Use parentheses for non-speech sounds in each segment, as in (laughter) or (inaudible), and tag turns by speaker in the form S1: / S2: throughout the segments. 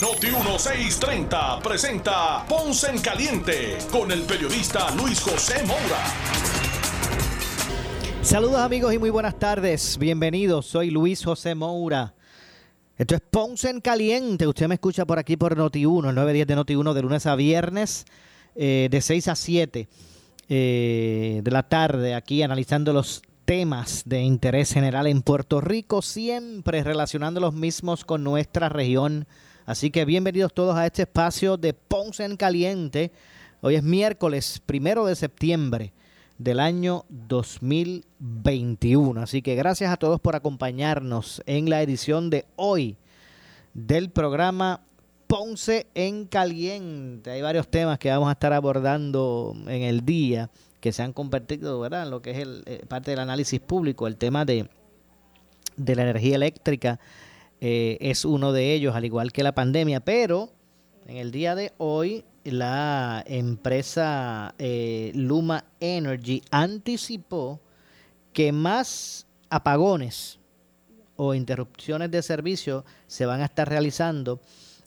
S1: Noti 1630 presenta Ponce en Caliente con el periodista Luis José Moura.
S2: Saludos amigos y muy buenas tardes. Bienvenidos, soy Luis José Moura. Esto es Ponce en Caliente. Usted me escucha por aquí por Noti 1, el 910 de Noti 1 de lunes a viernes eh, de 6 a 7 eh, de la tarde aquí analizando los temas de interés general en Puerto Rico, siempre relacionando los mismos con nuestra región. Así que bienvenidos todos a este espacio de Ponce en Caliente. Hoy es miércoles primero de septiembre del año 2021. Así que gracias a todos por acompañarnos en la edición de hoy del programa Ponce en Caliente. Hay varios temas que vamos a estar abordando en el día que se han convertido ¿verdad? en lo que es el, eh, parte del análisis público. El tema de, de la energía eléctrica eh, es uno de ellos, al igual que la pandemia. Pero en el día de hoy, la empresa eh, Luma Energy anticipó que más apagones o interrupciones de servicio se van a estar realizando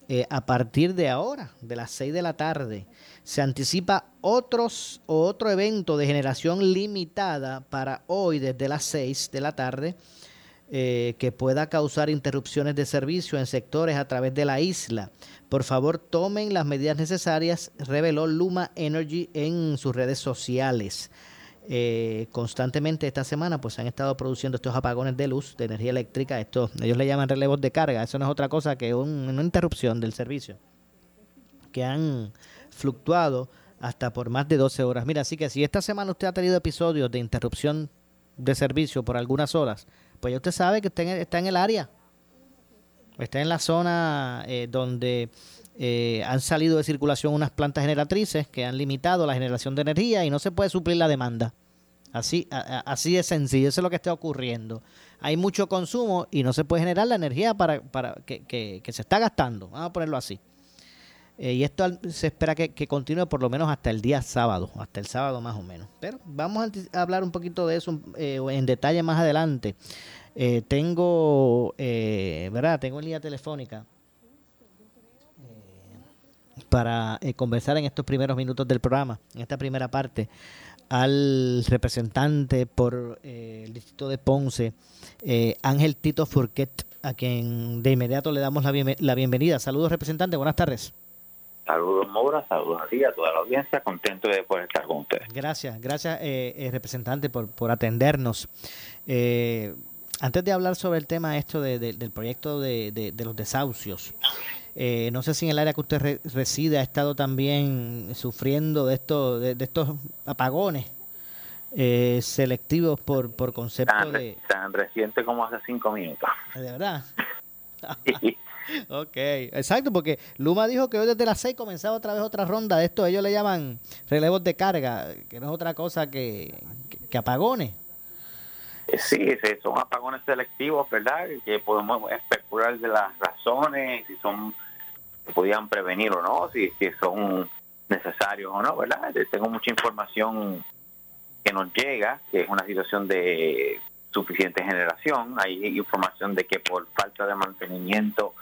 S2: eh, a partir de ahora, de las 6 de la tarde. Se anticipa otros, otro evento de generación limitada para hoy desde las 6 de la tarde eh, que pueda causar interrupciones de servicio en sectores a través de la isla. Por favor, tomen las medidas necesarias, reveló Luma Energy en sus redes sociales. Eh, constantemente esta semana pues han estado produciendo estos apagones de luz, de energía eléctrica, estos, ellos le llaman relevos de carga, eso no es otra cosa que una interrupción del servicio, que han fluctuado hasta por más de 12 horas. Mira, así que si esta semana usted ha tenido episodios de interrupción de servicio por algunas horas, pues ya usted sabe que está en, está en el área, está en la zona eh, donde eh, han salido de circulación unas plantas generatrices que han limitado la generación de energía y no se puede suplir la demanda. Así, así de sencillo, eso es lo que está ocurriendo. Hay mucho consumo y no se puede generar la energía para, para que, que, se está gastando. Vamos a ponerlo así. Eh, y esto se espera que, continúe por lo menos hasta el día sábado, hasta el sábado más o menos. Pero vamos a hablar un poquito de eso eh, en detalle más adelante. tengo, ¿verdad? Tengo en línea telefónica para eh, conversar en estos primeros minutos del programa, en esta primera parte, al representante por eh, el distrito de Ponce, eh, Ángel Tito Furquet, a quien de inmediato le damos la, la bienvenida. Saludos, representante, buenas tardes.
S3: Saludos, Mora, saludos a ti, a toda la audiencia, contento de poder estar con ustedes.
S2: Gracias, gracias, representante, por, por atendernos. antes de hablar sobre el tema esto del proyecto de, de los desahucios, eh, no sé si en el área que usted reside ha estado también sufriendo de, esto, de, estos apagones eh, selectivos por, por concepto de...
S3: Tan reciente como hace cinco minutos.
S2: ¿De verdad? (laughs) ok, exacto, porque Luma dijo que hoy desde las seis comenzaba otra vez otra ronda de esto. Ellos le llaman relevos de carga, que no es otra cosa que, que apagones.
S3: Sí, son apagones selectivos, ¿verdad? Que podemos especular de las razones, si son, se podían prevenir o no, si, si son necesarios o no, ¿verdad? Tengo mucha información que nos llega, que es una situación de suficiente generación. Hay información de que por falta de mantenimiento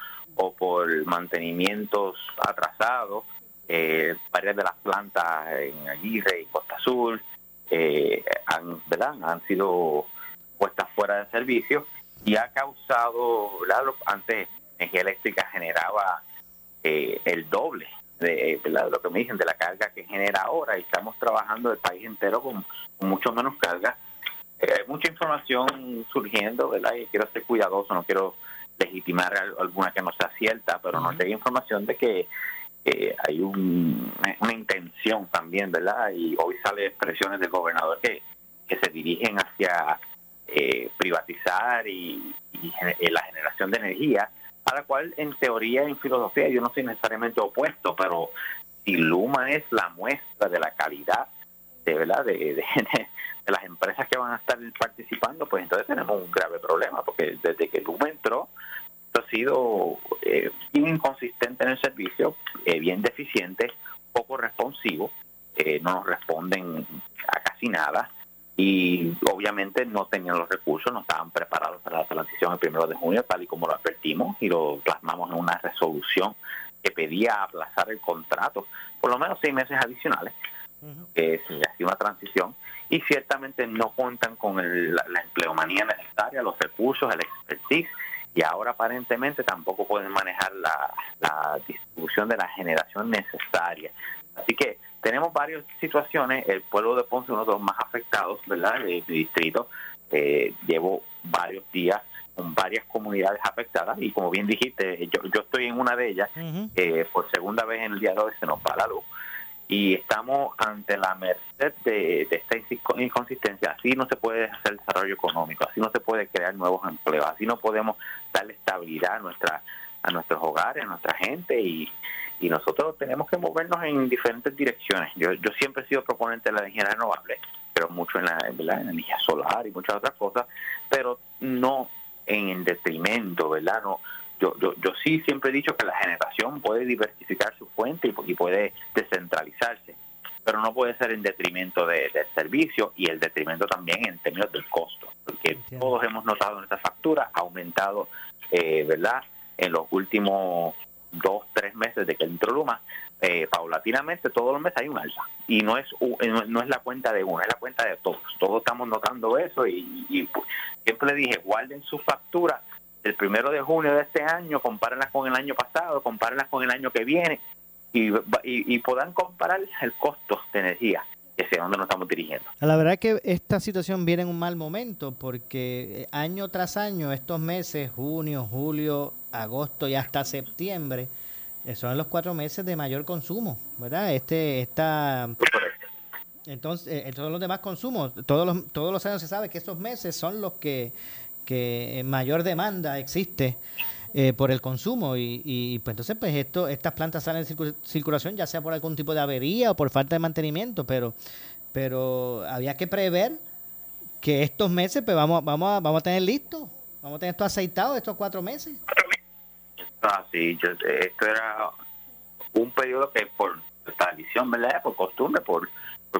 S3: o por mantenimientos atrasados, eh, varias de las plantas en Aguirre y Costa Azul eh, han, ¿verdad? han sido puestas fuera de servicio y ha causado, antes energía eléctrica generaba eh, el doble de, lo que me dicen de la carga que genera ahora y estamos trabajando el país entero con, mucho menos carga. Eh, hay mucha información surgiendo, ¿verdad? Y quiero ser cuidadoso, no quiero legitimar alguna que no sea cierta, pero nos llega información de que hay una intención también, ¿verdad? Y hoy sale expresiones del gobernador que, que se dirigen hacia eh, privatizar y, eh, la generación de energía, a la cual en teoría, en filosofía, yo no soy necesariamente opuesto, pero si Luma es la muestra de la calidad ¿verdad? De, (laughs) de, las empresas que van a estar participando, pues entonces tenemos un grave problema, porque desde que Luma entró, ha sido eh, inconsistente en el servicio, eh, bien deficiente, poco responsivo, eh, no nos responden a casi nada y obviamente no tenían los recursos, no estaban preparados para la transición el primero de junio, tal y como lo advertimos y lo plasmamos en una resolución que pedía aplazar el contrato por lo menos seis meses adicionales, que se hacía una transición y ciertamente no cuentan con la, la, empleomanía necesaria, los recursos, el expertise y ahora aparentemente tampoco pueden manejar la, la distribución de la generación necesaria. Así que tenemos varias situaciones. El pueblo de Ponce, uno de los más afectados, ¿verdad? De, distrito. Eh, llevo varios días con varias comunidades afectadas y como bien dijiste, yo, yo estoy en una de ellas. eh, por segunda vez en el día de hoy se nos va la luz y estamos ante la merced de, de, esta inconsistencia. Así no se puede hacer desarrollo económico, así no se puede crear nuevos empleos, así no podemos darle estabilidad a, nuestra, a nuestros hogares, a nuestra gente y, nosotros tenemos que movernos en diferentes direcciones. Yo, yo siempre he sido proponente de la energía renovable, pero mucho en la energía solar y muchas otras cosas, pero no en detrimento, ¿verdad? No, yo, yo, yo sí siempre he dicho que la generación puede diversificar su fuente y, puede descentralizarse, pero no puede ser en detrimento de, del servicio y el detrimento también en términos del costo, porque todos hemos notado en esta factura ha aumentado, eh, ¿verdad? En los últimos dos, tres meses de que entró Luma, eh, paulatinamente todos los meses hay un alza. Y no es no es la cuenta de uno, es la cuenta de todos. Todos estamos notando eso y, y pues, siempre le dije, guarden su factura el primero de junio de este año, compárenlas con el año pasado, compárenlas con el año que viene y, y, puedan comparar el costo de energía sea donde nos estamos dirigiendo.
S2: La verdad que esta situación viene en un mal momento porque eh, año tras año, estos meses, junio, julio, agosto y hasta septiembre, eh, son los cuatro meses de mayor consumo, ¿verdad? Este, esta... Entonces, eh, todos los demás consumos, todos los, todos los años se sabe que estos meses son los que que mayor demanda existe eh, por el consumo y, pues entonces pues esto estas plantas salen en circulación ya sea por algún tipo de avería o por falta de mantenimiento pero pero había que prever que estos meses pues vamos vamos a, vamos a tener listo vamos a tener esto aceitado estos cuatro meses.
S3: Ah sí esto era un periodo que por tradición verdad por costumbre por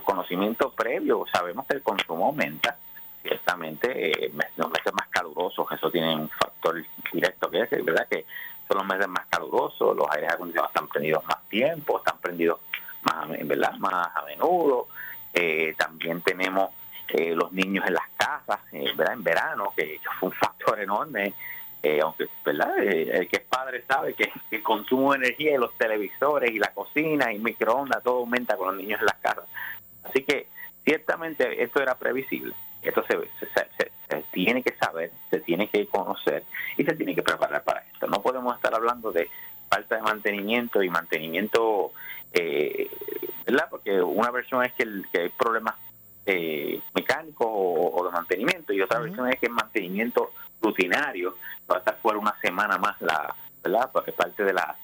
S3: conocimiento previo sabemos que el consumo aumenta ciertamente eh, los meses más calurosos, eso tiene un factor directo que es, ¿verdad? Que son los meses más calurosos, los aires acondicionados están prendidos más tiempo, están prendidos más, ¿verdad? más a menudo. Eh, también tenemos eh, los niños en las casas, ¿verdad? En verano, que fue un factor enorme. aunque verdad el que es padre sabe que el consumo de energía y los televisores y la cocina y microondas todo aumenta con los niños en las casas así que ciertamente esto era previsible esto se, se, tiene que saber, se tiene que conocer y se tiene que preparar para esto. No podemos estar hablando de falta de mantenimiento y mantenimiento, eh, ¿verdad? Porque una versión es que, hay problemas eh, mecánicos o, de mantenimiento y otra versión es que es mantenimiento rutinario va a estar fuera una semana más, la ¿verdad? Porque parte de, las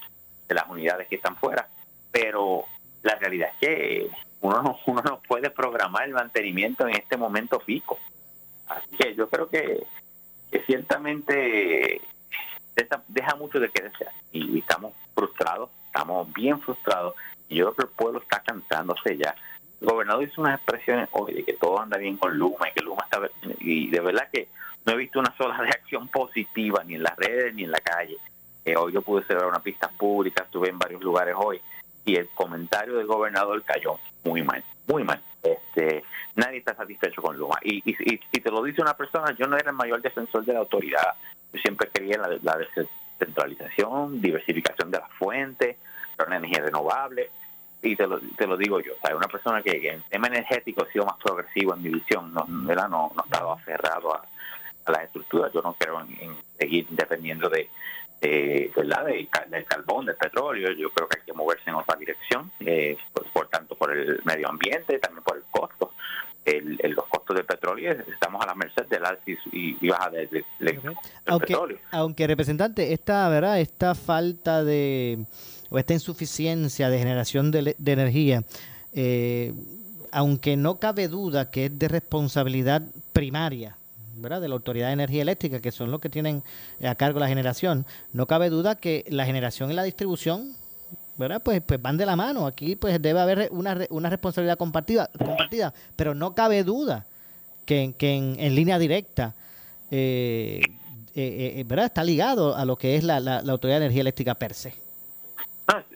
S3: de las unidades que están fuera. Pero la realidad es que uno no, uno no puede programar el mantenimiento en este momento pico. Así que yo creo que, ciertamente deja, mucho de que desear y, estamos frustrados, estamos bien frustrados y yo creo que el pueblo está cansándose ya. El gobernador hizo unas expresiones hoy de que todo anda bien con Luma y que Luma está... Y de verdad que no he visto una sola (laughs) reacción positiva ni en las redes ni en la calle. Eh, hoy yo pude celebrar una pista pública, estuve en varios lugares hoy y el comentario del gobernador cayó muy mal, muy mal. Este, nadie está satisfecho con Luma. Y, y, te lo dice una persona, yo no era el mayor defensor de la autoridad, yo siempre quería la, la descentralización, diversificación de las fuentes, la energía renovable, y te lo, te lo digo yo, hay una persona que, en tema energético ha sido más progresivo en mi visión, no, no, no estaba aferrado a, las estructuras, yo no creo en seguir dependiendo de, eh, ¿verdad? del carbón, del petróleo. Yo creo que hay que moverse en otra dirección, eh, por, tanto por el medio ambiente, también por el costo. El, los costos del petróleo, estamos a la merced del alza y, baja del,
S2: aunque,
S3: petróleo.
S2: Aunque, representante, esta, ¿verdad? esta falta de, o esta insuficiencia de generación de, energía, eh, aunque no cabe duda que es de responsabilidad primaria ¿verdad? de la Autoridad de Energía Eléctrica, que son los que tienen a cargo la generación, no cabe duda que la generación y la distribución ¿verdad? Pues, pues van de la mano. Aquí pues debe haber una, una responsabilidad compartida, compartida, pero no cabe duda que, que en, línea directa eh, eh, eh, ¿verdad? está ligado a lo que es la, la, Autoridad de Energía Eléctrica per se.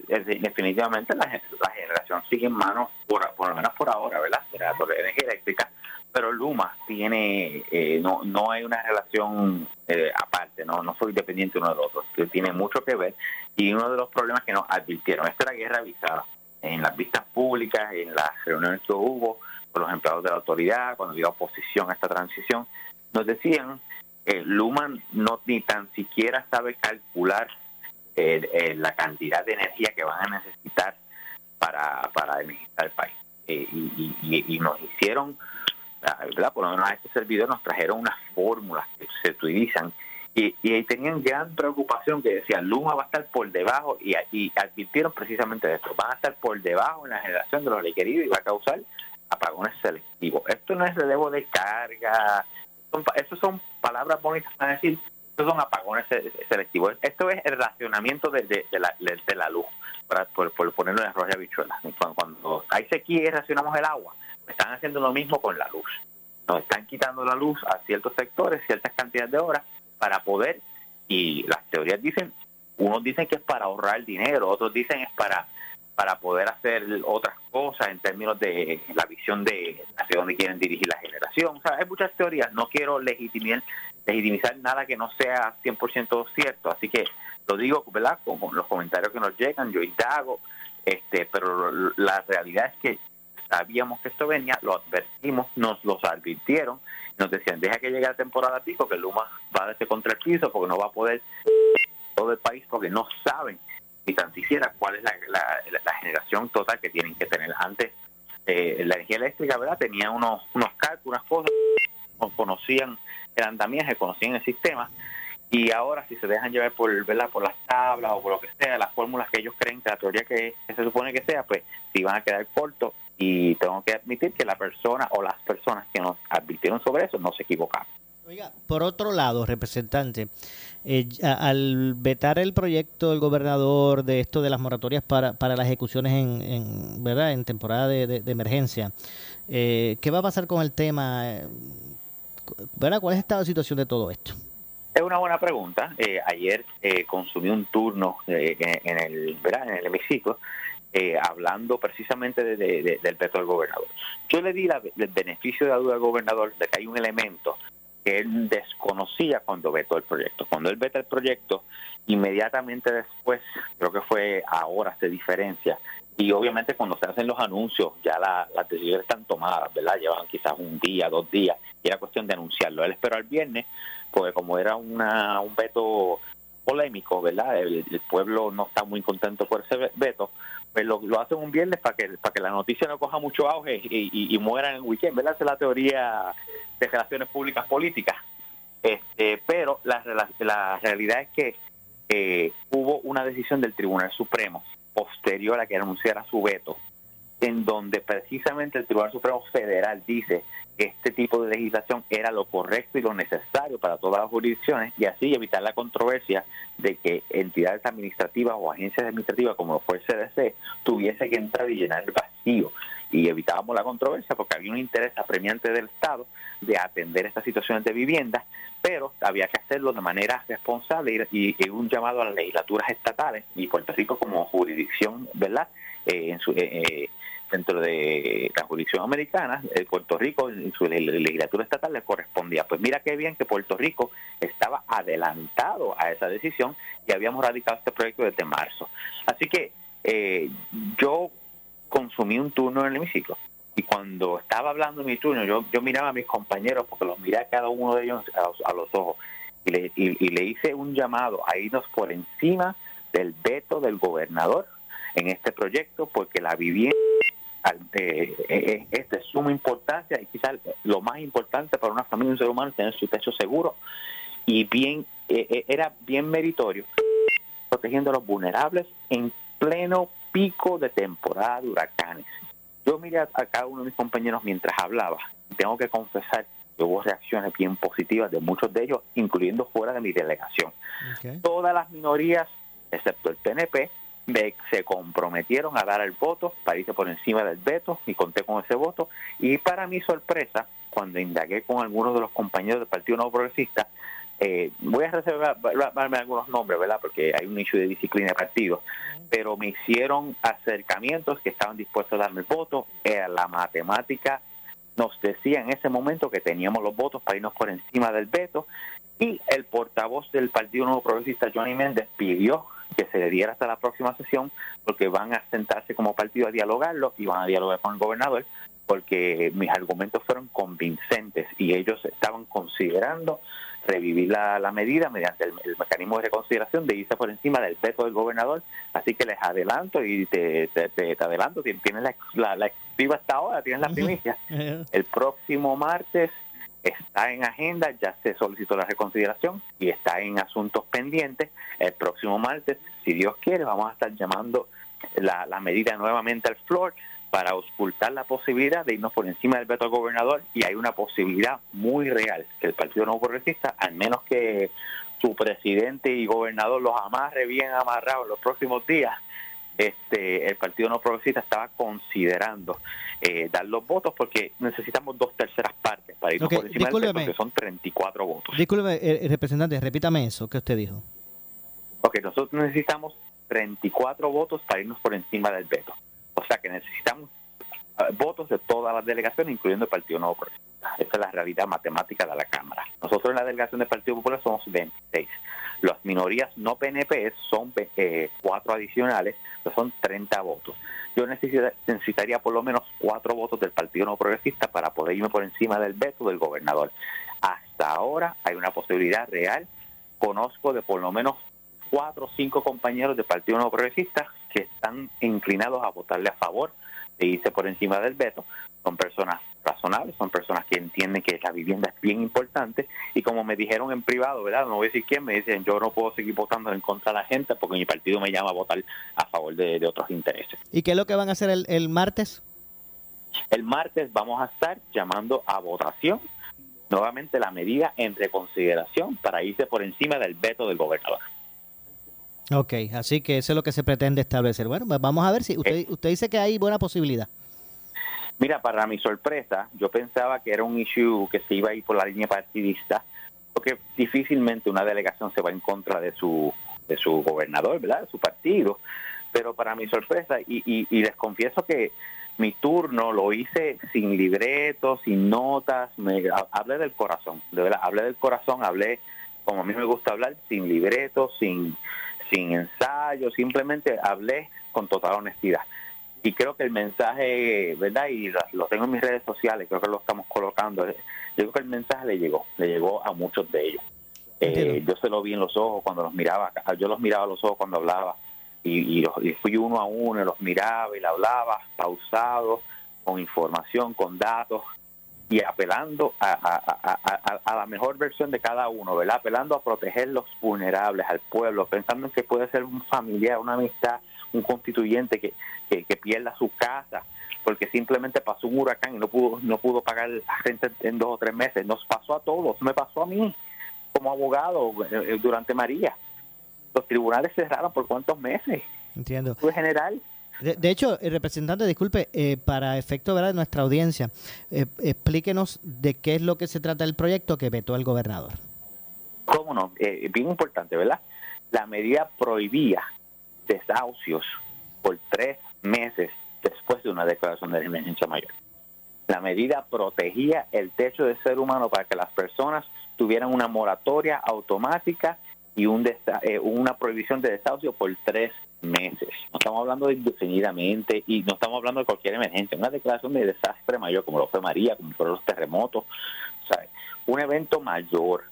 S3: definitivamente la, la, generación sigue en manos, por, por lo menos por ahora, ¿verdad? De la Autoridad de Energía Eléctrica pero Luma tiene, eh, no, no hay una relación eh, aparte, no, no soy dependiente uno del otro, que tiene mucho que ver y uno de los problemas que nos advirtieron, esta era guerra avisada, en las vistas públicas, en las reuniones que hubo con los empleados de la autoridad, cuando había oposición a esta transición, nos decían, eh, Luma no ni tan siquiera sabe calcular eh, la cantidad de energía que van a necesitar para, para energizar el país. y, y, y nos hicieron ¿verdad? Por lo menos a este servidor nos trajeron unas fórmulas que se utilizan y, y tenían gran preocupación que decían Luma va a estar por debajo y, y advirtieron precisamente de esto, van a estar por debajo en la generación de los requeridos y va a causar apagones selectivos. Esto no es relevo de carga, son, son palabras bonitas para decir, estos son apagones selectivos. Esto es el racionamiento de, la, luz, para, por, ponerlo en arroz de habichuelas. Cuando, hay sequía y racionamos el agua, están haciendo lo mismo con la luz. Nos están quitando la luz a ciertos sectores, ciertas cantidades de horas, para poder, y las teorías dicen, unos dicen que es para ahorrar dinero, otros dicen es para para poder hacer otras cosas en términos de la visión de hacia dónde quieren dirigir la generación. O sea, hay muchas teorías, no quiero legitimizar, legitimizar nada que no sea 100% cierto, así que lo digo, ¿verdad? Como los comentarios que nos llegan, yo indago, este, pero la realidad es que sabíamos que esto venía, lo advertimos, nos los advirtieron, nos decían, deja que llegue la temporada pico, que Luma va a darse contra el piso porque no va a poder todo el país porque no saben ni tan siquiera cuál es la, generación total que tienen que tener. Antes eh, la energía eléctrica, ¿verdad? Tenía unos, unos cálculos, unas cosas, conocían el andamiaje, conocían el sistema, y ahora si se dejan llevar por, ¿verdad? por las tablas o por lo que sea, las fórmulas que ellos creen que la teoría que, que se supone que sea, pues si van a quedar cortos y tengo que admitir que la persona o las personas que nos advirtieron sobre eso no se equivocaron.
S2: Oiga, por otro lado, representante, eh, al vetar el proyecto del gobernador de esto de las moratorias para, para las ejecuciones en, verdad en temporada de, emergencia, eh, ¿qué va a pasar con el tema? ¿Verdad? ¿Cuál es esta situación de todo esto?
S3: Es una buena pregunta. Eh, ayer consumí un turno en, el, ¿verdad? en el hemiciclo eh, hablando precisamente de, del veto del gobernador. Yo le di el beneficio de la duda al gobernador de que hay un elemento que él desconocía cuando vetó el proyecto. Cuando él veta el proyecto, inmediatamente después, creo que fue a horas de diferencia, y obviamente cuando se hacen los anuncios, ya las decisiones están tomadas, ¿verdad? Llevan quizás un día, dos días, y era cuestión de anunciarlo. Él esperó al viernes, porque como era una, un veto polémico, ¿verdad? El, pueblo no está muy contento por ese veto, pues lo, lo hacen un viernes para que para que la noticia no coja mucho auge y, y, muera en el weekend, ¿verdad? Esa es la teoría de relaciones públicas políticas. Este, pero la, la, realidad es que eh, hubo una decisión del Tribunal Supremo posterior a que anunciara su veto, en donde precisamente el Tribunal Supremo Federal dice este tipo de legislación era lo correcto y lo necesario para todas las jurisdicciones y así evitar la controversia de que entidades administrativas o agencias administrativas como fue el CDC tuviese que entrar y llenar el vacío y evitábamos la controversia porque había un interés apremiante del Estado de atender estas situaciones de vivienda, pero había que hacerlo de manera responsable y, y un llamado a las legislaturas estatales y Puerto Rico como jurisdicción, ¿verdad? Eh, en su, eh, eh dentro de la jurisdicción americana, eh, Puerto Rico en su legislatura estatal le correspondía. Pues mira qué bien que Puerto Rico estaba adelantado a esa decisión y habíamos radicado este proyecto desde marzo. Así que eh, yo consumí un turno en el hemiciclo. Y cuando estaba hablando mi turno, yo, yo miraba a mis compañeros porque los miré a cada uno de ellos a los, ojos y le, y le hice un llamado a irnos por encima del veto del gobernador en este proyecto porque la vivienda eh, eh, es de suma importancia y quizás lo más importante para una familia, un ser humano, tener su techo seguro. Y bien eh, era bien meritorio protegiendo a los vulnerables en pleno pico de temporada de huracanes. Yo miré a, cada uno de mis compañeros mientras hablaba. Tengo que confesar que hubo reacciones bien positivas de muchos de ellos, incluyendo fuera de mi delegación. Todas las minorías, excepto el PNP, se comprometieron a dar el voto para irse por encima del veto y conté con ese voto. Y para mi sorpresa, cuando indagué con algunos de los compañeros del Partido Nuevo Progresista, eh, voy a reservarme algunos nombres, ¿verdad? Porque hay un issue de disciplina de partido, pero me hicieron acercamientos que estaban dispuestos a darme el voto. Era la matemática nos decía en ese momento que teníamos los votos para irnos por encima del veto y el portavoz del Partido Nuevo Progresista, Johnny Méndez, pidió que se le diera hasta la próxima sesión porque van a sentarse como partido a dialogarlo y van a dialogar con el gobernador porque mis argumentos fueron convincentes y ellos estaban considerando revivir la, medida mediante el, mecanismo de reconsideración de irse por encima del veto del gobernador. Así que les adelanto y te, te, adelanto, tienes la, la, la hasta ahora, tienes la (laughs) primicia. El próximo martes está en agenda, ya se solicitó la reconsideración y está en asuntos pendientes. El próximo martes, si Dios quiere, vamos a estar llamando la, la medida nuevamente al floor para auscultar la posibilidad de irnos por encima del veto al gobernador y hay una posibilidad muy real que el Partido No Progresista, al menos que su presidente y gobernador los amarre bien amarrados los próximos días, este, el Partido No Progresista estaba considerando eh, dar los votos porque necesitamos dos terceras partes para irnos por encima del veto, porque son 34 votos.
S2: Disculpe, eh, representante, repítame eso que usted dijo.
S3: Ok, nosotros necesitamos 34 votos para irnos por encima del veto. Sea que necesitamos eh, votos de todas las delegaciones, incluyendo el Partido Nuevo Progresista. Esa es la realidad matemática de la Cámara. Nosotros en la delegación del Partido Popular somos 26. Las minorías no PNP son eh, cuatro adicionales, que son 30 votos. Yo necesitaría por lo menos cuatro votos del Partido No Progresista para poder irme por encima del veto del gobernador. Hasta ahora hay una posibilidad real. Conozco de por lo menos cuatro o cinco compañeros del Partido No Progresista que están inclinados a votarle a favor de irse por encima del veto. Son personas razonables, son personas que entienden que la vivienda es bien importante y como me dijeron en privado, ¿verdad? No voy a decir quién, me dicen yo no puedo seguir votando en contra de la gente porque mi partido me llama a votar a favor de, otros intereses.
S2: ¿Y qué es lo que van a hacer el, el martes?
S3: El martes vamos a estar llamando a votación nuevamente la medida en reconsideración para irse por encima del veto del gobernador.
S2: Ok, así que eso es lo que se pretende establecer. Bueno, pues vamos a ver si usted, eh. usted dice que hay buena posibilidad.
S3: Mira, para mi sorpresa, yo pensaba que era un issue que se iba a ir por la línea partidista, porque difícilmente una delegación se va en contra de su, de su gobernador, ¿verdad? De su partido. Pero para mi sorpresa, y, y, les confieso que mi turno lo hice sin libretos, sin notas, me, hablé del corazón, de verdad, hablé del corazón, hablé como a mí me gusta hablar, sin libretos, sin sin ensayo, simplemente hablé con total honestidad. Y creo que el mensaje, ¿verdad? Y lo, tengo en mis redes sociales, creo que lo estamos colocando. Yo creo que el mensaje le llegó, le llegó a muchos de ellos. Eh, yo se lo vi en los ojos cuando los miraba, yo los miraba a los ojos cuando hablaba y, y, fui uno a uno, los miraba y le hablaba pausado, con información, con datos, y apelando a, la mejor versión de cada uno, ¿verdad? Apelando a proteger los vulnerables, al pueblo, pensando en que puede ser un familiar, una amistad, un constituyente que, que, pierda su casa porque simplemente pasó un huracán y no pudo no pudo pagar la renta en dos o tres meses. Nos pasó a todos, me pasó a mí como abogado eh, eh, durante María. Los tribunales cerraron por cuántos meses.
S2: Entiendo.
S3: Fue general
S2: de, hecho, el representante, disculpe, eh, para efecto de nuestra audiencia, eh, explíquenos de qué es lo que se trata el proyecto que vetó el gobernador.
S3: ¿Cómo no? Eh, bien importante, ¿verdad? La medida prohibía desahucios por tres meses después de una declaración de emergencia mayor. La medida protegía el techo del ser humano para que las personas tuvieran una moratoria automática y un eh, una prohibición de desahucio por tres meses. No estamos hablando de indefinidamente y no estamos hablando de cualquier emergencia, una declaración de desastre mayor como lo fue María, como fueron los terremotos, un evento mayor.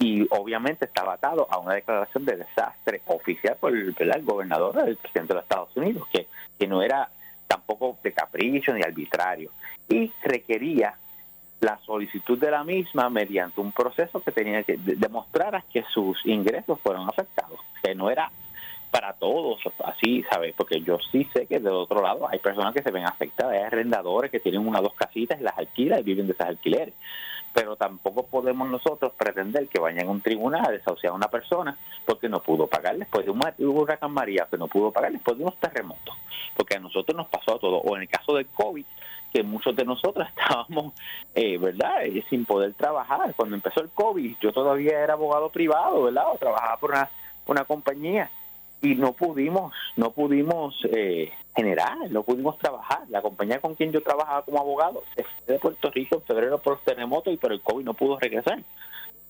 S3: Y obviamente estaba atado a una declaración de desastre oficial por el, gobernador del presidente de los Estados Unidos, que, que no era tampoco de capricho ni arbitrario. Y requería la solicitud de la misma mediante un proceso que tenía que demostrar que sus ingresos fueron afectados, que no era para todos, así, ¿sabes? Porque yo sí sé que del otro lado hay personas que se ven afectadas, hay arrendadores que tienen una o dos casitas y las alquilan y viven de esas alquileres. Pero tampoco podemos nosotros pretender que vayan a un tribunal a desahuciar a una persona porque no pudo pagar después de un huracán María, que no pudo pagar después de unos terremotos. Porque a nosotros nos pasó todo. O en el caso del COVID, que muchos de nosotros (laughs) estábamos, eh, ¿verdad?, eh, sin poder trabajar. Cuando empezó el COVID, yo todavía era abogado privado, ¿verdad?, o trabajaba por una, una compañía y no pudimos, no pudimos eh, generar, no pudimos trabajar. La compañía con quien yo trabajaba como abogado fue de Puerto Rico en febrero por terremoto y por el COVID no pudo regresar.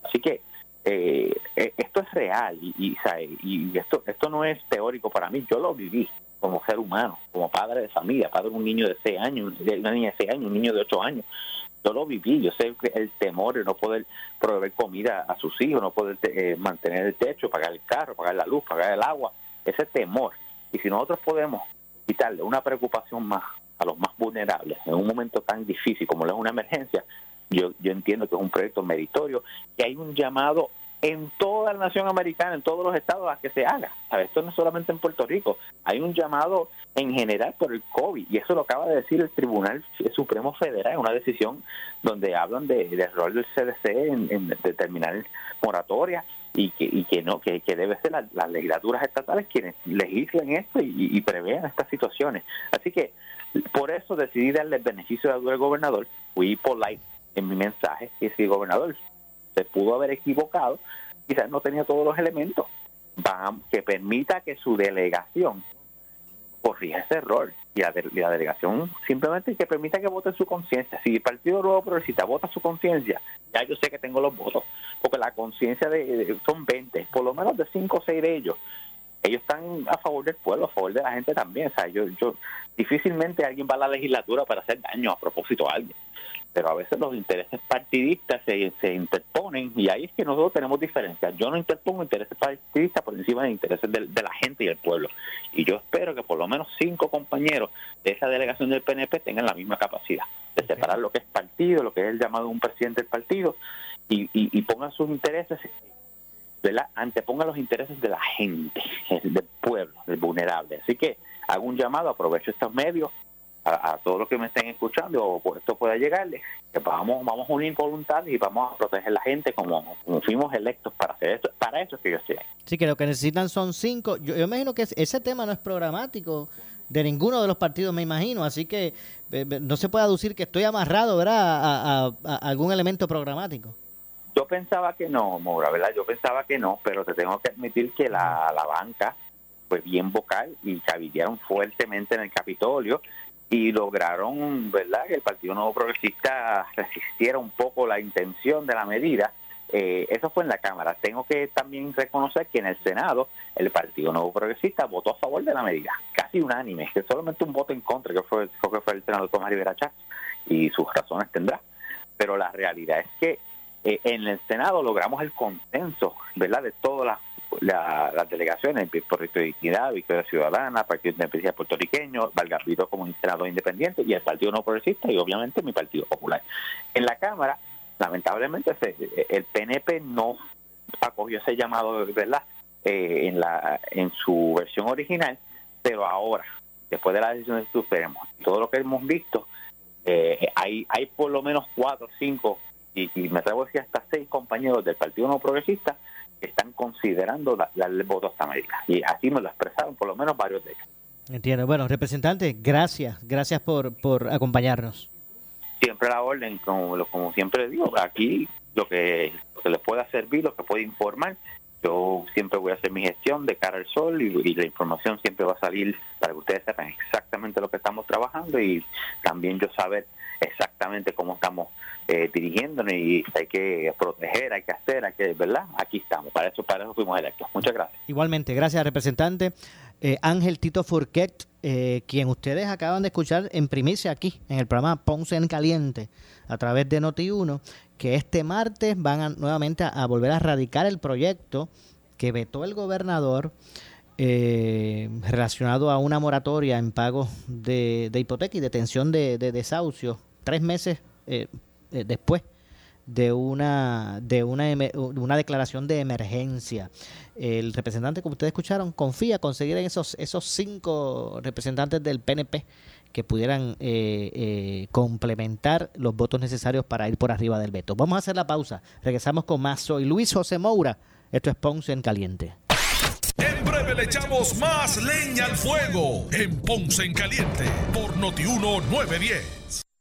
S3: Así que eh, eh, esto es real y, y, y, esto, esto no es teórico para mí, yo lo viví como ser humano, como padre de familia, padre de un niño de 6 años, de una niña de 6 años, un niño de 8 años. Yo lo viví, yo sé el temor de no poder proveer comida a sus hijos, no poder eh, mantener el techo, pagar el carro, pagar la luz, pagar el agua, ese temor. Y si nosotros podemos quitarle una preocupación más a los más vulnerables en un momento tan difícil como es una emergencia, yo, yo entiendo que es un proyecto meritorio, que hay un llamado en toda la nación americana, en todos los estados, a que se haga. Esto no es solamente en Puerto Rico, hay un llamado en general por el COVID, y eso lo acaba de decir el Tribunal Supremo Federal en una decisión donde hablan de, del rol del CDC en, determinar moratoria y que, no que, debe ser las legislaturas estatales quienes legislen esto y, y, prevean estas situaciones. Así que por eso decidí darle el beneficio de la duda al gobernador, fui polite en mi mensaje, y decir, gobernador, se pudo haber equivocado, quizás no tenía todos los elementos que permita que su delegación corrija ese error y la, delegación simplemente que permita que vote su conciencia. Si el Partido Nuevo Progresista vota su conciencia, ya yo sé que tengo los votos, porque la conciencia de, son 20, por lo menos de 5 o 6 de ellos. Ellos están a favor del pueblo, a favor de la gente también. O sea, yo, yo difícilmente alguien va a la legislatura para hacer daño a propósito a alguien pero a veces los intereses partidistas se, se interponen y ahí es que nosotros tenemos diferencias. Yo no interpongo intereses partidistas por encima de intereses de, la gente y del pueblo. Y yo espero que por lo menos cinco compañeros de esa delegación del PNP tengan la misma capacidad de separar lo que es partido, lo que es el llamado un presidente del partido y, y, pongan sus intereses ¿verdad? antepongan los intereses de la gente, (laughs) del pueblo, del vulnerable. Así que hago un llamado, aprovecho estos medios a, todos los que me estén escuchando o esto pueda llegarles, que vamos, vamos a unir voluntades y vamos a proteger a la gente como, fuimos electos para hacer esto, para eso que yo estoy
S2: Sí, que lo que necesitan son cinco. Yo, yo imagino que ese tema no es programático de ninguno de los partidos, me imagino, así que eh, no se puede aducir que estoy amarrado, ¿verdad?, a, algún elemento programático.
S3: Yo pensaba que no, Mora, ¿verdad? Yo pensaba que no, pero te tengo que admitir que la, la banca fue bien vocal y cabidearon fuertemente en el Capitolio y lograron, ¿verdad?, que el Partido Nuevo Progresista resistiera un poco la intención de la medida. Eh, eso fue en la Cámara. Tengo que también reconocer que en el Senado el Partido Nuevo Progresista votó a favor de la medida, casi unánime, que solamente un voto en contra, que fue, que fue el senador Tomás Rivera Chávez, y sus razones tendrá. Pero la realidad es que eh, en el Senado logramos el consenso, ¿verdad?, de todas las delegaciones, Proyecto de Dignidad, Victoria Ciudadana, Partido Independiente Puertorriqueño, Valgarrido como un senador independiente y el Partido No Progresista y obviamente mi Partido Popular. En la Cámara, lamentablemente, el PNP no acogió ese llamado, ¿verdad?, eh, en, la, en su versión original, pero ahora, después de la decisión del Supremo, todo lo que hemos visto, eh, hay, hay por lo menos cuatro, cinco, y, me atrevo a decir hasta seis compañeros del Partido No Progresista están considerando darle voto a esta América. Y así me lo expresaron por lo menos varios de ellos.
S2: Entiendo. Bueno, representante, gracias. Gracias por, por acompañarnos.
S3: Siempre la orden, como, como siempre digo, aquí lo que, lo que les pueda servir, lo que pueda informar, yo siempre voy a hacer mi gestión de cara al sol y, la información siempre va a salir para que ustedes sepan exactamente lo que estamos trabajando y también yo saber exactamente cómo estamos eh, dirigiéndonos y hay que proteger, hay que hacer, hay que, ¿verdad? Aquí estamos, para eso, para eso fuimos electos. Muchas gracias.
S2: Igualmente, gracias representante eh, Ángel Tito Furquet, eh, quien ustedes acaban de escuchar en primicia aquí, en el programa Ponce en Caliente, a través de Noti1, que este martes van nuevamente a, volver a radicar el proyecto que vetó el gobernador eh, relacionado a una moratoria en pago de, hipoteca y detención de, de desahucios tres meses eh, eh, después de una, de una, declaración de emergencia. El representante, como ustedes escucharon, confía conseguir esos, esos cinco representantes del PNP que pudieran eh, complementar los votos necesarios para ir por arriba del veto. Vamos a hacer la pausa. Regresamos con más. Soy Luis José Moura. Esto es Ponce en Caliente.
S1: En breve le echamos más leña al fuego en Ponce en Caliente por Notiuno 910.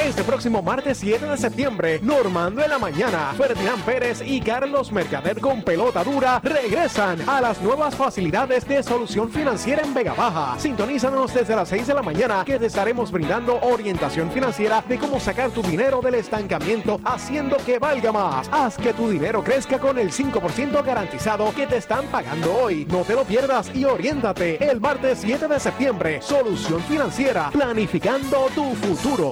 S4: Este próximo martes 7 de septiembre, Normando en la mañana, Ferdinand Pérez y Carlos Mercader con pelota dura regresan a las nuevas facilidades de solución financiera en Vega Baja. Sintonízanos desde las 6 de la mañana que te estaremos brindando orientación financiera de cómo sacar tu dinero del estancamiento haciendo que valga más. Haz que tu dinero crezca con el 5% garantizado que te están pagando hoy. No te lo pierdas y oriéntate el martes 7 de septiembre. Solución financiera, planificando tu futuro.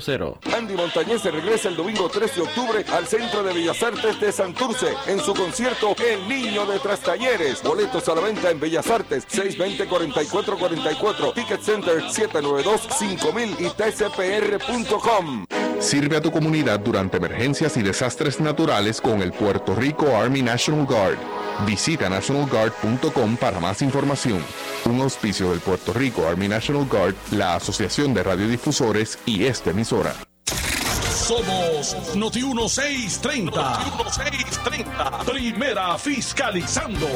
S5: 259-8200.
S6: Andy Montañez se regresa el domingo 3 de octubre al Centro de Bellas Artes de Santurce en su concierto El Niño de Trastalleres. Boletos a la venta en Bellas Artes 620-4444, Ticket Center 792-5000 y tcpr.com.
S7: Sirve a tu comunidad durante emergencias y desastres naturales con el Puerto Rico Army National Guard. Visita nationalguard.com para más información. Un auspicio del Puerto Rico Army National Guard, la Asociación de Radiodifusores y esta emisora.
S1: Somos Noti 1630. Noti 1630. Primera fiscalizando.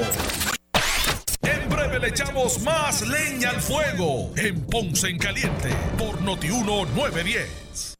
S1: En breve le echamos más leña al fuego en Ponce en Caliente por Noti 910.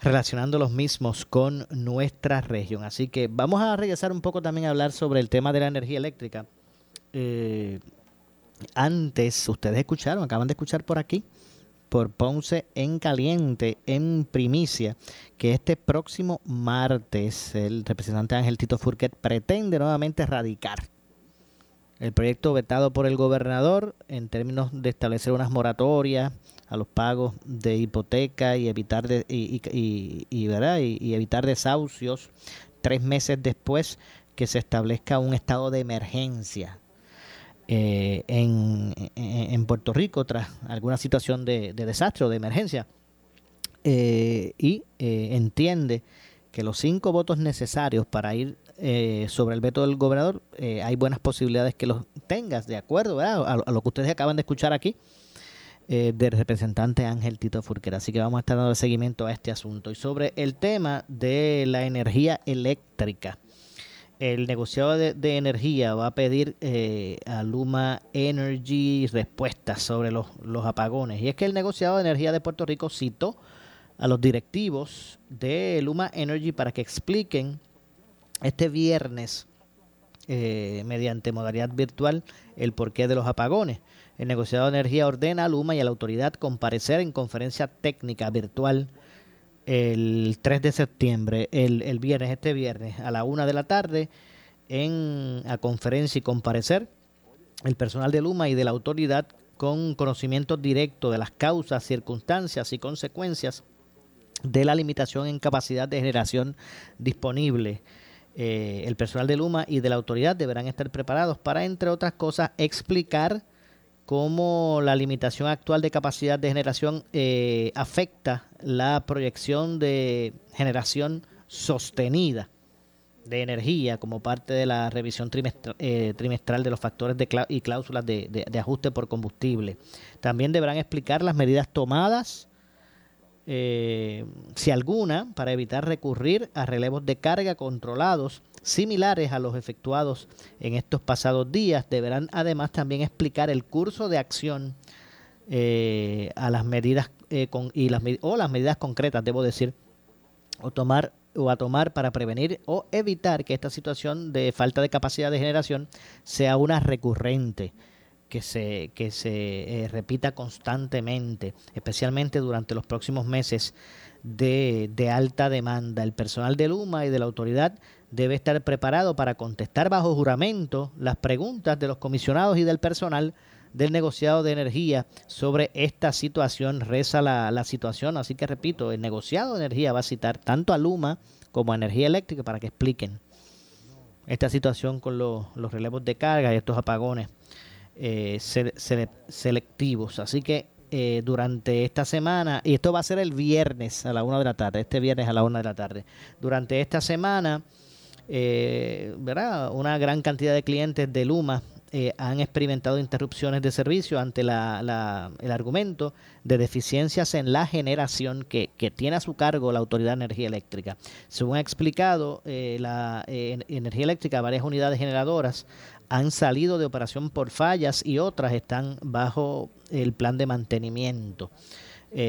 S2: relacionando los mismos con nuestra región. Así que vamos a regresar un poco también a hablar sobre el tema de la energía eléctrica. Eh, antes, ustedes escucharon, acaban de escuchar por aquí, por Ponce en Caliente, en primicia, que este próximo martes el representante Ángel Tito Furquet pretende nuevamente radicar el proyecto vetado por el gobernador en términos de establecer unas moratorias a los pagos de hipoteca y evitar de, y, y, y, evitar desahucios tres meses después que se establezca un estado de emergencia eh, en, en, Puerto Rico tras alguna situación de, desastre o de emergencia. Eh, y eh, entiende que los cinco votos necesarios para ir sobre el veto del gobernador hay buenas posibilidades que los tengas de acuerdo a, lo que ustedes acaban de escuchar aquí eh, del representante Ángel Tito Furquera. Así que vamos a estar dando seguimiento a este asunto. Y sobre el tema de la energía eléctrica. El negociado de, energía va a pedir eh, a Luma Energy respuestas sobre los, los apagones. Y es que el negociado de energía de Puerto Rico citó a los directivos de Luma Energy para que expliquen este viernes eh, mediante modalidad virtual el porqué de los apagones. El negociado de energía ordena a Luma y a la autoridad comparecer en conferencia técnica virtual el 3 de septiembre, el, viernes, este viernes, a la una de la tarde, en a conferencia y comparecer el personal de Luma y de la autoridad con conocimiento directo de las causas, circunstancias y consecuencias de la limitación en capacidad de generación disponible. Eh, el personal de Luma y de la autoridad deberán estar preparados para, entre otras cosas, explicar cómo la limitación actual de capacidad de generación eh, afecta la proyección de generación sostenida de energía como parte de la revisión eh, trimestral, de los factores de y cláusulas de, ajuste por combustible. También deberán explicar las medidas tomadas, eh, si alguna, para evitar recurrir a relevos de carga controlados similares a los efectuados en estos pasados días. Deberán además también explicar el curso de acción eh, a las medidas eh, y las, o las medidas concretas, debo decir, o tomar o a tomar para prevenir o evitar que esta situación de falta de capacidad de generación sea una recurrente que se, que se eh, repita constantemente, especialmente durante los próximos meses de, de, alta demanda. El personal de Luma y de la autoridad debe estar preparado para contestar bajo juramento las preguntas de los comisionados y del personal del negociado de energía sobre esta situación. Reza la, situación, así que repito, el negociado de energía va a citar tanto a Luma como a Energía Eléctrica para que expliquen esta situación con los, relevos de carga y estos apagones eh, selectivos. Así que eh, durante esta semana, y esto va a ser el viernes a la una de la tarde, este viernes a la una de la tarde, durante esta semana eh, ¿verdad? Una gran cantidad de clientes de Luma eh, han experimentado interrupciones de servicio ante la, el argumento de deficiencias en la generación que, tiene a su cargo la Autoridad de Energía Eléctrica. Según ha explicado eh, la Energía Eléctrica, varias unidades generadoras han salido de operación por fallas y otras están bajo el plan de mantenimiento.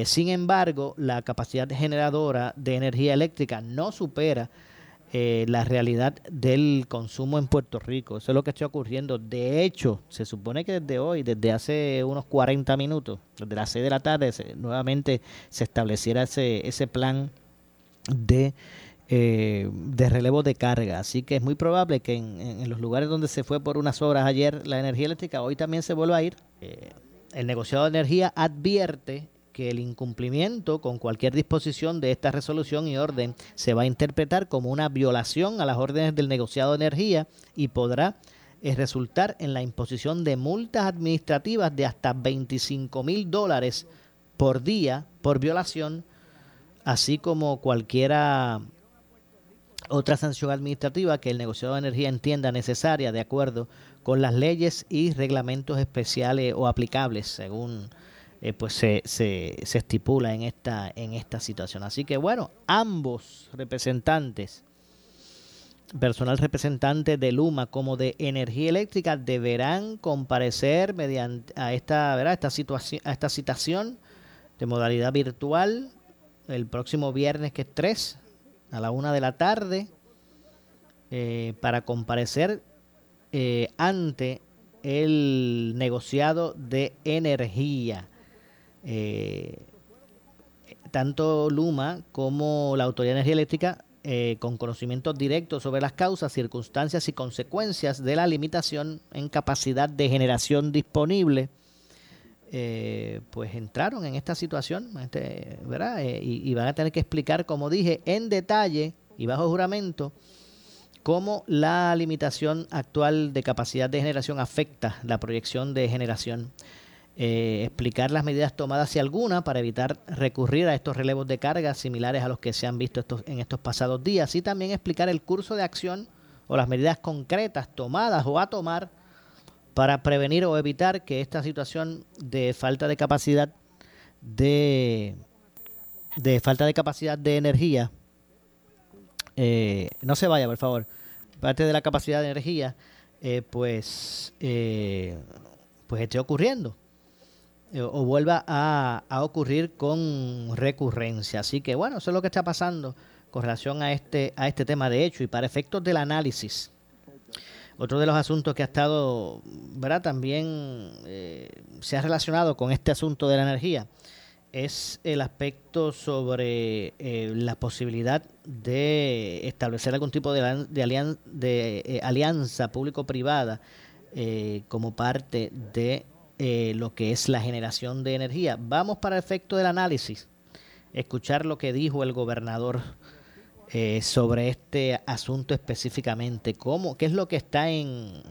S2: sin embargo, la capacidad generadora de energía eléctrica no supera eh, la realidad del consumo en Puerto Rico. Eso es lo que está ocurriendo. De hecho, se supone que desde hoy, desde hace unos 40 minutos, desde las 6 de la tarde, nuevamente se estableciera ese, ese plan de, eh, de relevo de carga. Así que es muy probable que en, los lugares donde se fue por unas horas ayer la energía eléctrica, hoy también se vuelva a ir. Eh, el negociado de energía advierte que el incumplimiento con cualquier disposición de esta resolución y orden se va a interpretar como una violación a las órdenes del negociado de energía y podrá eh, resultar en la imposición de multas administrativas de hasta 25 mil dólares por día por violación, así como cualquiera otra sanción administrativa que el negociado de energía entienda necesaria de acuerdo con las leyes y reglamentos especiales o aplicables según eh, pues se, se, se, estipula en esta, en esta situación. Así que bueno, ambos representantes, personal representante de Luma como de Energía Eléctrica, deberán comparecer mediante a esta, ¿verdad? esta situación, a esta citación de modalidad virtual el próximo viernes que es 3 a la una de la tarde eh, para comparecer eh, ante el negociado de energía. Eh, tanto Luma como la Autoridad de Energía Eléctrica, eh, con conocimientos directos sobre las causas, circunstancias y consecuencias de la limitación en capacidad de generación disponible, eh, pues entraron en esta situación, este, ¿verdad? y, y van a tener que explicar, como dije, en detalle y bajo juramento, cómo la limitación actual de capacidad de generación afecta la proyección de generación eh, explicar las medidas tomadas, si alguna, para evitar recurrir a estos relevos de carga similares a los que se han visto estos, en estos pasados días, y también explicar el curso de acción o las medidas concretas tomadas o a tomar para prevenir o evitar que esta situación de falta de capacidad de, falta de capacidad de energía eh, no se vaya por favor parte de la capacidad de energía eh, pues pues esté ocurriendo eh, o vuelva a, ocurrir con recurrencia. Así que bueno, eso es lo que está pasando con relación a este, a este tema de hecho y para efectos del análisis. Otro de los asuntos que ha estado, ¿verdad? También eh, se ha relacionado con este asunto de la energía es el aspecto sobre eh, la posibilidad de establecer algún tipo de, de alianza público-privada como parte de eh, lo que es la generación de energía. Vamos para el efecto del análisis, escuchar lo que dijo el gobernador eh, sobre este asunto específicamente, cómo, qué es lo que está en,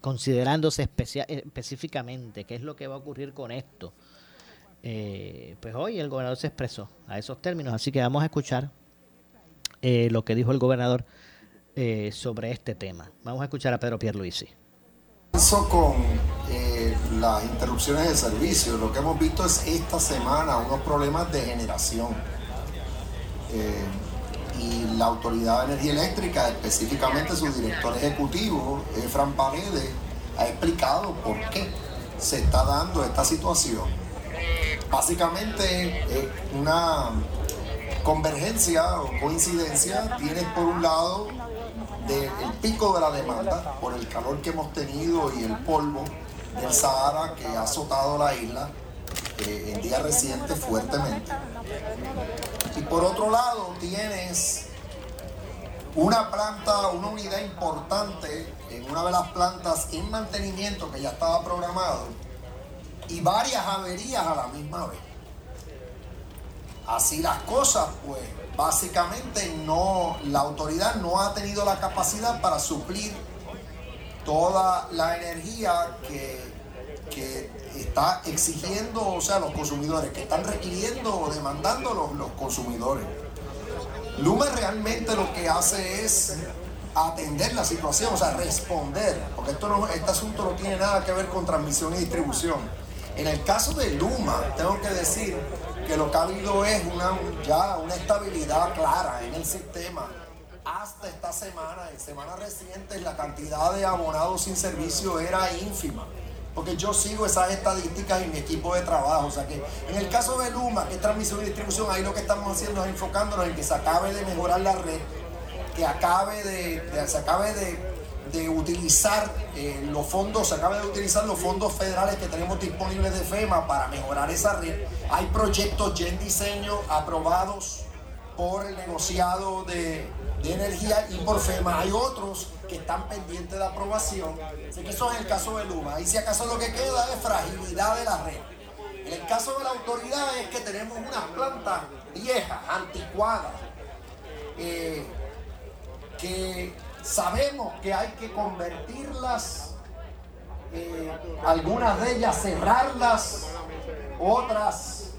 S2: considerándose específicamente, qué es lo que va a ocurrir con esto. Eh, pues hoy el gobernador se expresó a esos términos, así que vamos a escuchar lo que dijo el gobernador sobre este tema. Vamos a escuchar a Pedro Pierluisi.
S8: Eso con eh, las interrupciones de servicio. Lo que hemos visto es esta semana unos problemas de generación. Eh, y la Autoridad de Energía Eléctrica, específicamente su director ejecutivo, Efran Paredes, ha explicado por qué se está dando esta situación. Básicamente, eh, una convergencia o coincidencia tienes por un lado del pico de la demanda por el calor que hemos tenido y el polvo del Sahara que ha azotado la isla eh, en días recientes fuertemente. Por otro lado tienes una planta, una unidad importante en una de las plantas en mantenimiento que ya estaba programado y varias averías a la misma vez. Así las cosas, pues básicamente no, la autoridad no ha tenido la capacidad para suplir toda la energía que, está exigiendo, o sea, los consumidores, que están requiriendo o demandando los, los consumidores. Luma realmente lo que hace es atender la situación, o sea, responder, porque esto no, este asunto no tiene nada que ver con transmisión y distribución. En el caso de Luma, tengo que decir que lo que ha habido es una, ya una estabilidad clara en el sistema. Hasta esta semana, en semanas recientes, la cantidad de abonados sin servicio era ínfima. Porque yo sigo esas estadísticas en mi equipo de trabajo. O sea que en el caso de Luma, que es transmisión y distribución, ahí lo que estamos haciendo es enfocándonos en que se acabe de mejorar la red, que acabe de se acabe de utilizar eh, los fondos, se acaba de utilizar los fondos federales que tenemos disponibles de FEMA para mejorar esa red. Hay proyectos ya en diseño aprobados por el negociado de, energía y por FEMA. Hay otros que están pendientes de aprobación. Eso es el caso de Luma. Y si acaso lo que queda es fragilidad de la red. En el caso de la autoridad es que tenemos unas plantas viejas, anticuadas, eh, que Sabemos que hay que convertirlas, eh, algunas de ellas cerrarlas, otras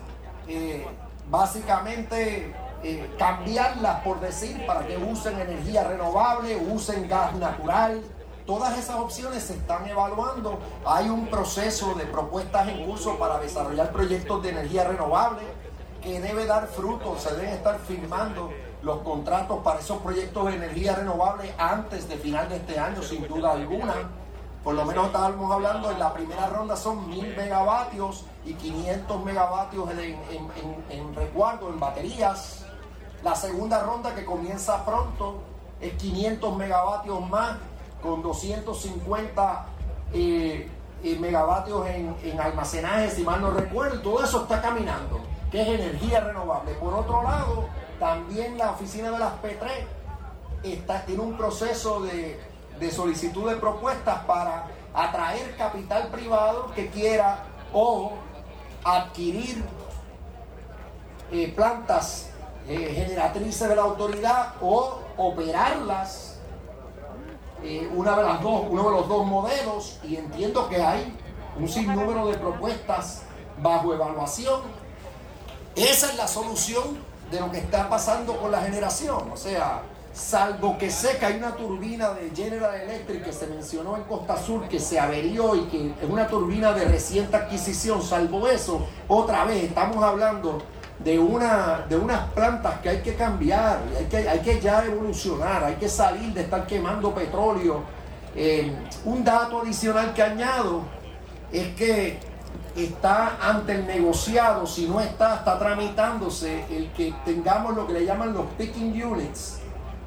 S8: eh, básicamente eh, cambiarlas, por decir, para que usen energía renovable, usen gas natural. Todas esas opciones se están evaluando. Hay un proceso de propuestas en curso para desarrollar proyectos de energía renovable que debe dar frutos, se deben estar firmando los contratos para esos proyectos de energía renovable antes de final de este año, sin duda alguna. Por lo menos estábamos hablando, en la primera ronda son 1000 megavatios y 500 megavatios en, en, en, resguardo, en baterías. La segunda ronda que comienza pronto es 500 megavatios más con 250 eh, eh, megavatios en, en almacenaje, si mal no recuerdo, todo eso está caminando, que es energía renovable. Por otro lado, también la oficina de las P3 está, tiene un proceso de, de solicitud de propuestas para atraer capital privado que quiera o adquirir eh, plantas eh, generatrices de la autoridad o operarlas, eh, de dos, uno de los dos modelos, y entiendo que hay un sinnúmero de propuestas bajo evaluación. Esa es la solución de lo que está pasando con la generación. O sea, salvo que sé que hay una turbina de General Electric que se mencionó en Costa Sur que se averió y que es una turbina de reciente adquisición, salvo eso, otra vez estamos hablando de, una, de unas plantas que hay que cambiar, hay que, hay que ya evolucionar, hay que salir de estar quemando petróleo. Eh, un dato adicional que añado es que está ante el negociado, si no está, está tramitándose el que tengamos lo que le llaman los picking units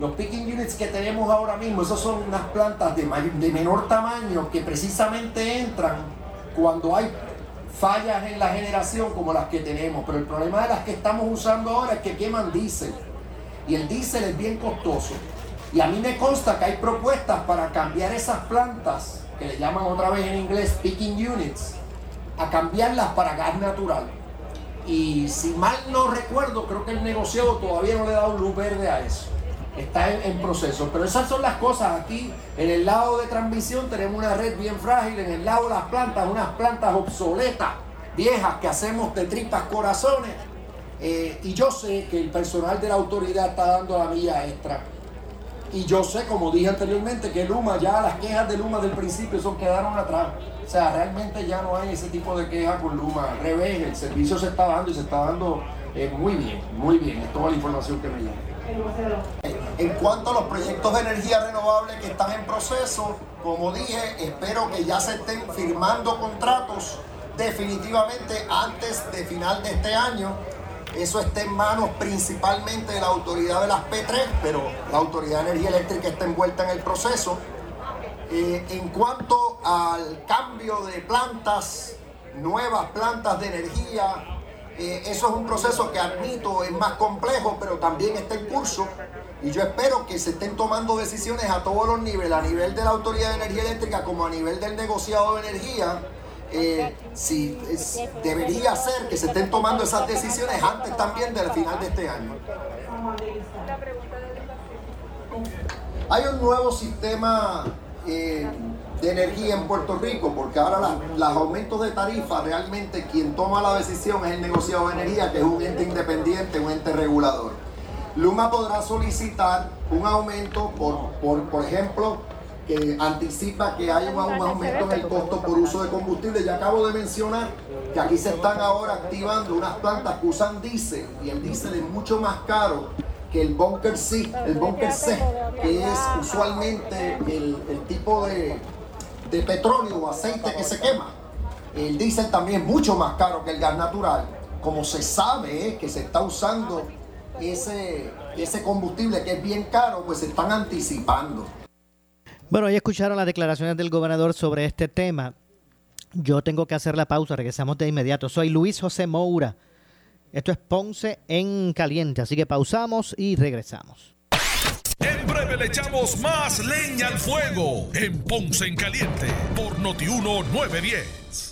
S8: los picking units que tenemos ahora mismo, esas son unas plantas de, de menor tamaño que precisamente entran cuando hay fallas en la generación como las que tenemos. Pero el problema de las que estamos usando ahora es que queman diésel. Y el diésel es bien costoso. Y a mí me consta que hay propuestas para cambiar esas plantas, que le llaman otra vez en inglés picking units, a cambiarlas para gas natural. Y si mal no recuerdo, creo que el negociado todavía no le da un luz verde a eso está en, proceso. Pero esas son las cosas. Aquí en el lado de transmisión tenemos una red bien frágil, en el lado de las plantas, unas plantas obsoletas, viejas, que hacemos de tripas corazones. Eh, y yo sé que el personal de la autoridad está dando la milla extra. Y yo sé, como dije anteriormente, que Luma, ya las quejas de Luma del principio son quedaron atrás. O sea, realmente ya no hay ese tipo de quejas con Luma. Al revés, el servicio se está dando y se está dando eh, muy bien, muy bien. Es toda la información que me llega. En cuanto a los proyectos de energía renovable que están en proceso, como dije, espero que ya se estén firmando contratos definitivamente antes de final de este año. Eso está en manos principalmente de la autoridad de las P3, pero la Autoridad de Energía Eléctrica está envuelta en el proceso. Eh, en cuanto al cambio de plantas, nuevas plantas de energía, eh, eso es un proceso que admito es más complejo, pero también está en curso. Y yo espero que se estén tomando decisiones a todos los niveles, a nivel de la Autoridad de Energía Eléctrica como a nivel del negociado de energía. Eh, si debería ser que se estén tomando esas decisiones antes también del final de este año. Hay un nuevo sistema eh, de energía en Puerto Rico, porque ahora los aumentos de tarifa, realmente quien toma la decisión es el negociado de energía, que es un ente independiente, un ente regulador. Luma podrá solicitar un aumento, por, por, por ejemplo, que anticipa que hay un, aumento en el costo por uso de combustible. Ya acabo de mencionar que aquí se están ahora activando unas plantas que usan diésel y el diésel es mucho más caro que el bunker C, el bunker C, que es usualmente el, tipo de, de petróleo o aceite que se quema. El diésel también es mucho más caro que el gas natural. Como se sabe eh, que se está usando ese, ese combustible que es bien caro, pues se están anticipando.
S2: Bueno, ya escucharon las declaraciones del gobernador sobre este tema. Yo tengo que hacer la pausa, regresamos de inmediato. Soy Luis José Moura. Esto es Ponce en Caliente, así que pausamos y regresamos.
S1: En breve le echamos más leña al fuego en Ponce en Caliente por Notiuno 910.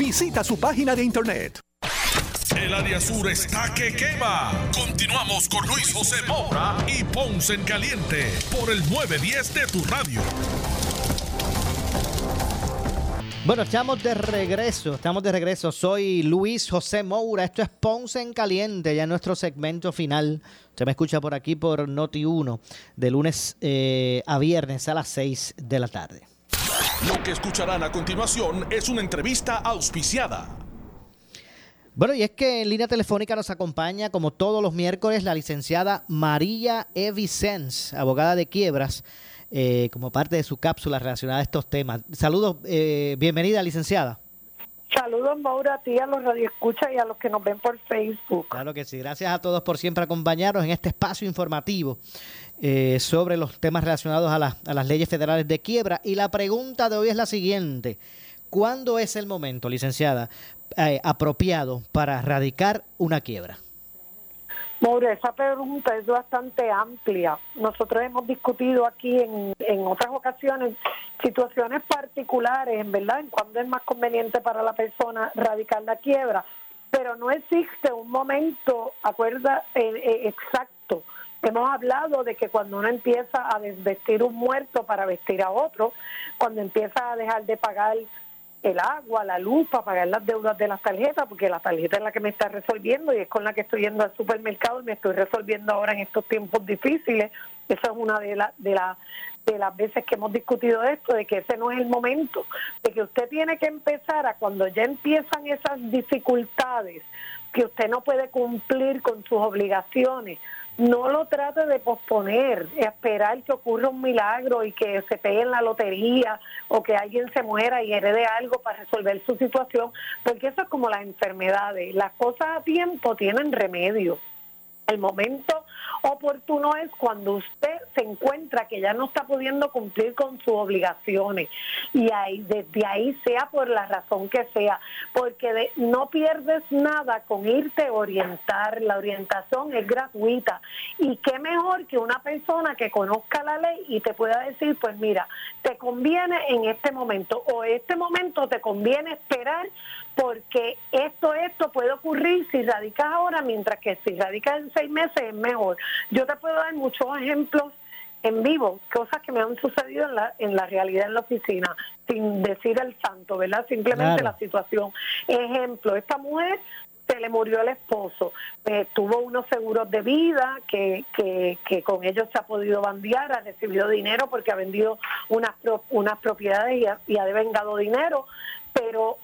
S4: visita su página de internet.
S1: El área sur está que quema. Continuamos con Luis José Moura y Ponce en Caliente por el 910 de tu radio.
S2: Bueno, estamos de regreso, estamos de regreso. Soy Luis José Moura, esto es Ponce en Caliente, ya nuestro segmento final. Usted me escucha por aquí por Noti 1, de lunes eh, a viernes a las 6 de la tarde.
S1: Lo que escucharán a continuación es una entrevista auspiciada.
S2: Bueno, y es que en línea telefónica nos acompaña, como todos los miércoles, la licenciada María Evicens, abogada de quiebras, eh, como parte de su cápsula relacionada a estos temas. Saludos, eh, bienvenida, licenciada.
S9: Saludos, Maura, a ti, a los radioescuchas y a los que nos ven por Facebook.
S2: Claro que sí. Gracias a todos por siempre acompañarnos en este espacio informativo eh, sobre los temas relacionados a, a las leyes federales de quiebra. Y la pregunta de hoy es la siguiente. ¿Cuándo es el momento, licenciada, eh, apropiado para radicar una quiebra?
S9: Maura, esa pregunta es bastante amplia. Nosotros hemos discutido aquí en, en otras ocasiones situaciones particulares, en verdad, en cuándo es más conveniente para la persona radicar la quiebra, pero no existe un momento, acuerda, eh, eh, exacto. Hemos hablado de que cuando uno empieza a desvestir un muerto para vestir a otro, cuando empieza a dejar de pagar el agua, la luz, para pagar las deudas de las tarjetas, porque la tarjeta es la que me está resolviendo y es con la que estoy yendo al supermercado y me estoy resolviendo ahora en estos tiempos difíciles. Esa es una de, las de, la, de las veces que hemos discutido esto, de que ese no es el momento, de que usted tiene que empezar a cuando ya empiezan esas dificultades, que usted no puede cumplir con sus obligaciones, no lo trate de posponer, esperar que ocurra un milagro y que se pegue en la lotería o que alguien se muera y herede algo para resolver su situación, porque eso es como las enfermedades, las cosas a tiempo tienen remedio. El momento oportuno es cuando usted se encuentra que ya no está pudiendo cumplir con sus obligaciones. Y ahí desde ahí sea por la razón que sea, porque no pierdes nada con irte a orientar, la orientación es gratuita. Y qué mejor que una persona que conozca la ley y te pueda decir, pues mira, te conviene en este momento o este momento te conviene esperar porque esto, esto puede ocurrir si radicas ahora, mientras que si radicas en seis meses es mejor. Yo te puedo dar muchos ejemplos en vivo, cosas que me han sucedido en la, en la realidad en la oficina, sin decir el santo, ¿verdad? Simplemente la situación. Ejemplo, esta mujer se le murió el esposo, eh, tuvo unos seguros de vida que, que, que, con ellos se ha podido bandear, ha recibido dinero porque ha vendido unas, unas propiedades y ha, y ha devengado dinero, pero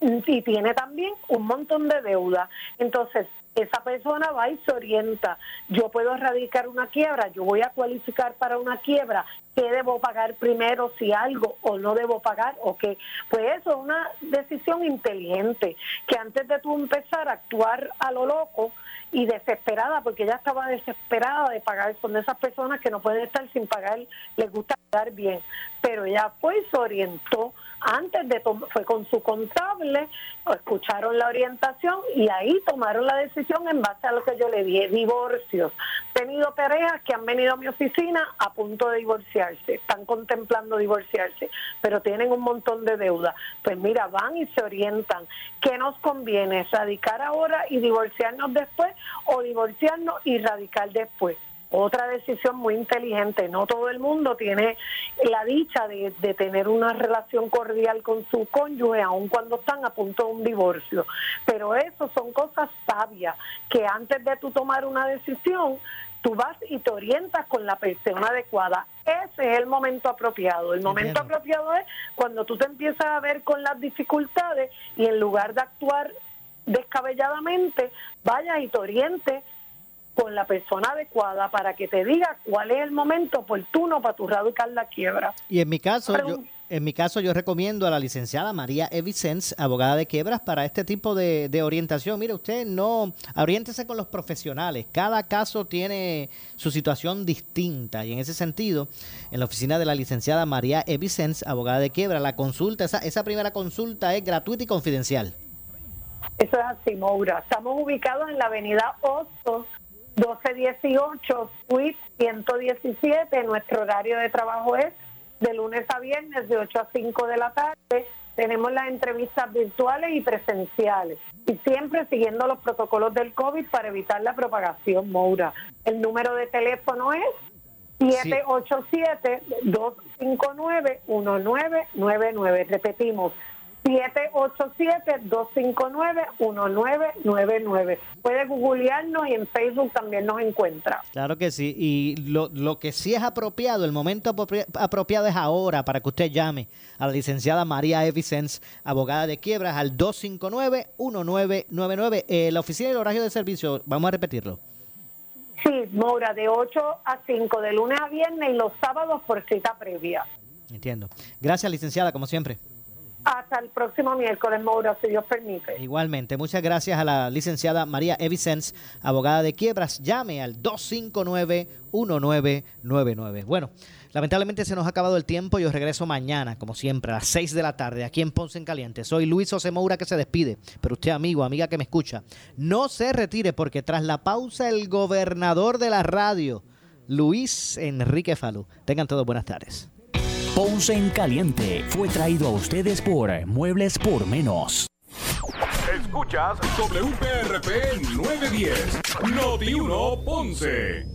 S9: y tiene también un montón de deuda. Entonces, esa persona va y se orienta. Yo puedo erradicar una quiebra, yo voy a cualificar para una quiebra. ¿Qué debo pagar primero, si algo, o no debo pagar, o qué? Pues eso es una decisión inteligente, que antes de tú empezar a actuar a lo loco y desesperada, porque ella estaba desesperada de pagar, son esas personas que no pueden estar sin pagar, les gusta pagar bien, pero ella fue y se orientó antes de fue con su contable, escucharon la orientación y ahí tomaron la decisión en base a lo que yo le dije, divorcios. He tenido parejas que han venido a mi oficina a punto de divorciarse, están contemplando divorciarse, pero tienen un montón de deuda. Pues mira, van y se orientan. ¿Qué nos conviene? ¿Radicar ahora y divorciarnos después o divorciarnos y radicar después? Otra decisión muy inteligente. No todo el mundo tiene la dicha de, tener una relación cordial con su cónyuge, aun cuando están a punto de un divorcio. Pero eso son cosas sabias, que antes de tú tomar una decisión, tú vas y te orientas con la persona adecuada. Ese es el momento apropiado. El momento apropiado es cuando tú te empiezas a ver con las dificultades y en lugar de actuar descabelladamente, vayas y te orientes con la persona adecuada para que te diga cuál es el momento oportuno para tu radicar la quiebra.
S2: Y en mi caso, yo, en mi caso yo recomiendo a la licenciada María Evicens, abogada de quiebras, para este tipo de, de, orientación. Mire, usted no, oriéntese con los profesionales. Cada caso tiene su situación distinta y en ese sentido, en la oficina de la licenciada María Evicens, abogada de quiebra, la consulta, esa, esa primera consulta es gratuita y confidencial.
S9: Eso es así, Moura. Estamos ubicados en la avenida Hostos, 1218, suite 117. Nuestro horario de trabajo es de lunes a viernes de 8 a 5 de la tarde. Tenemos las entrevistas virtuales y presenciales. Y siempre siguiendo los protocolos del COVID para evitar la propagación, Moura. El número de teléfono es 787-259-1999. Repetimos, 787-259-1999. Puede googlearnos y en Facebook también nos encuentra.
S2: Claro que sí. Y lo, lo que sí es apropiado, el momento apropiado es ahora para que usted llame a la licenciada María Evicens, abogada de quiebras, al 259-1999. Eh, la oficina y el horario de servicio, vamos a repetirlo.
S9: Sí, Mora, de 8 a 5, de lunes a viernes y los sábados por cita previa.
S2: Entiendo. Gracias, licenciada, como siempre.
S9: Hasta el próximo miércoles, Maura, si Dios permite.
S2: Igualmente, muchas gracias a la licenciada María Evicens, abogada de quiebras. Llame al 259-1999. Bueno, lamentablemente se nos ha acabado el tiempo. Yo regreso mañana, como siempre, a las 6 de la tarde, aquí en Ponce en Caliente. Soy Luis José Moura que se despide. Pero usted, amigo, amiga que me escucha, no se retire porque tras la pausa, el gobernador de la radio, Luis Enrique Falú. Tengan todos buenas tardes.
S10: Ponce en Caliente fue traído a ustedes por Muebles por Menos.
S11: Escuchas WPRP 910, Noti 1 Ponce.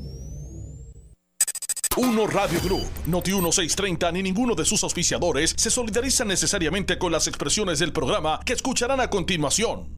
S1: Uno Radio Group, Noti 1630 ni ninguno de sus auspiciadores se solidarizan necesariamente con las expresiones del programa que escucharán a continuación.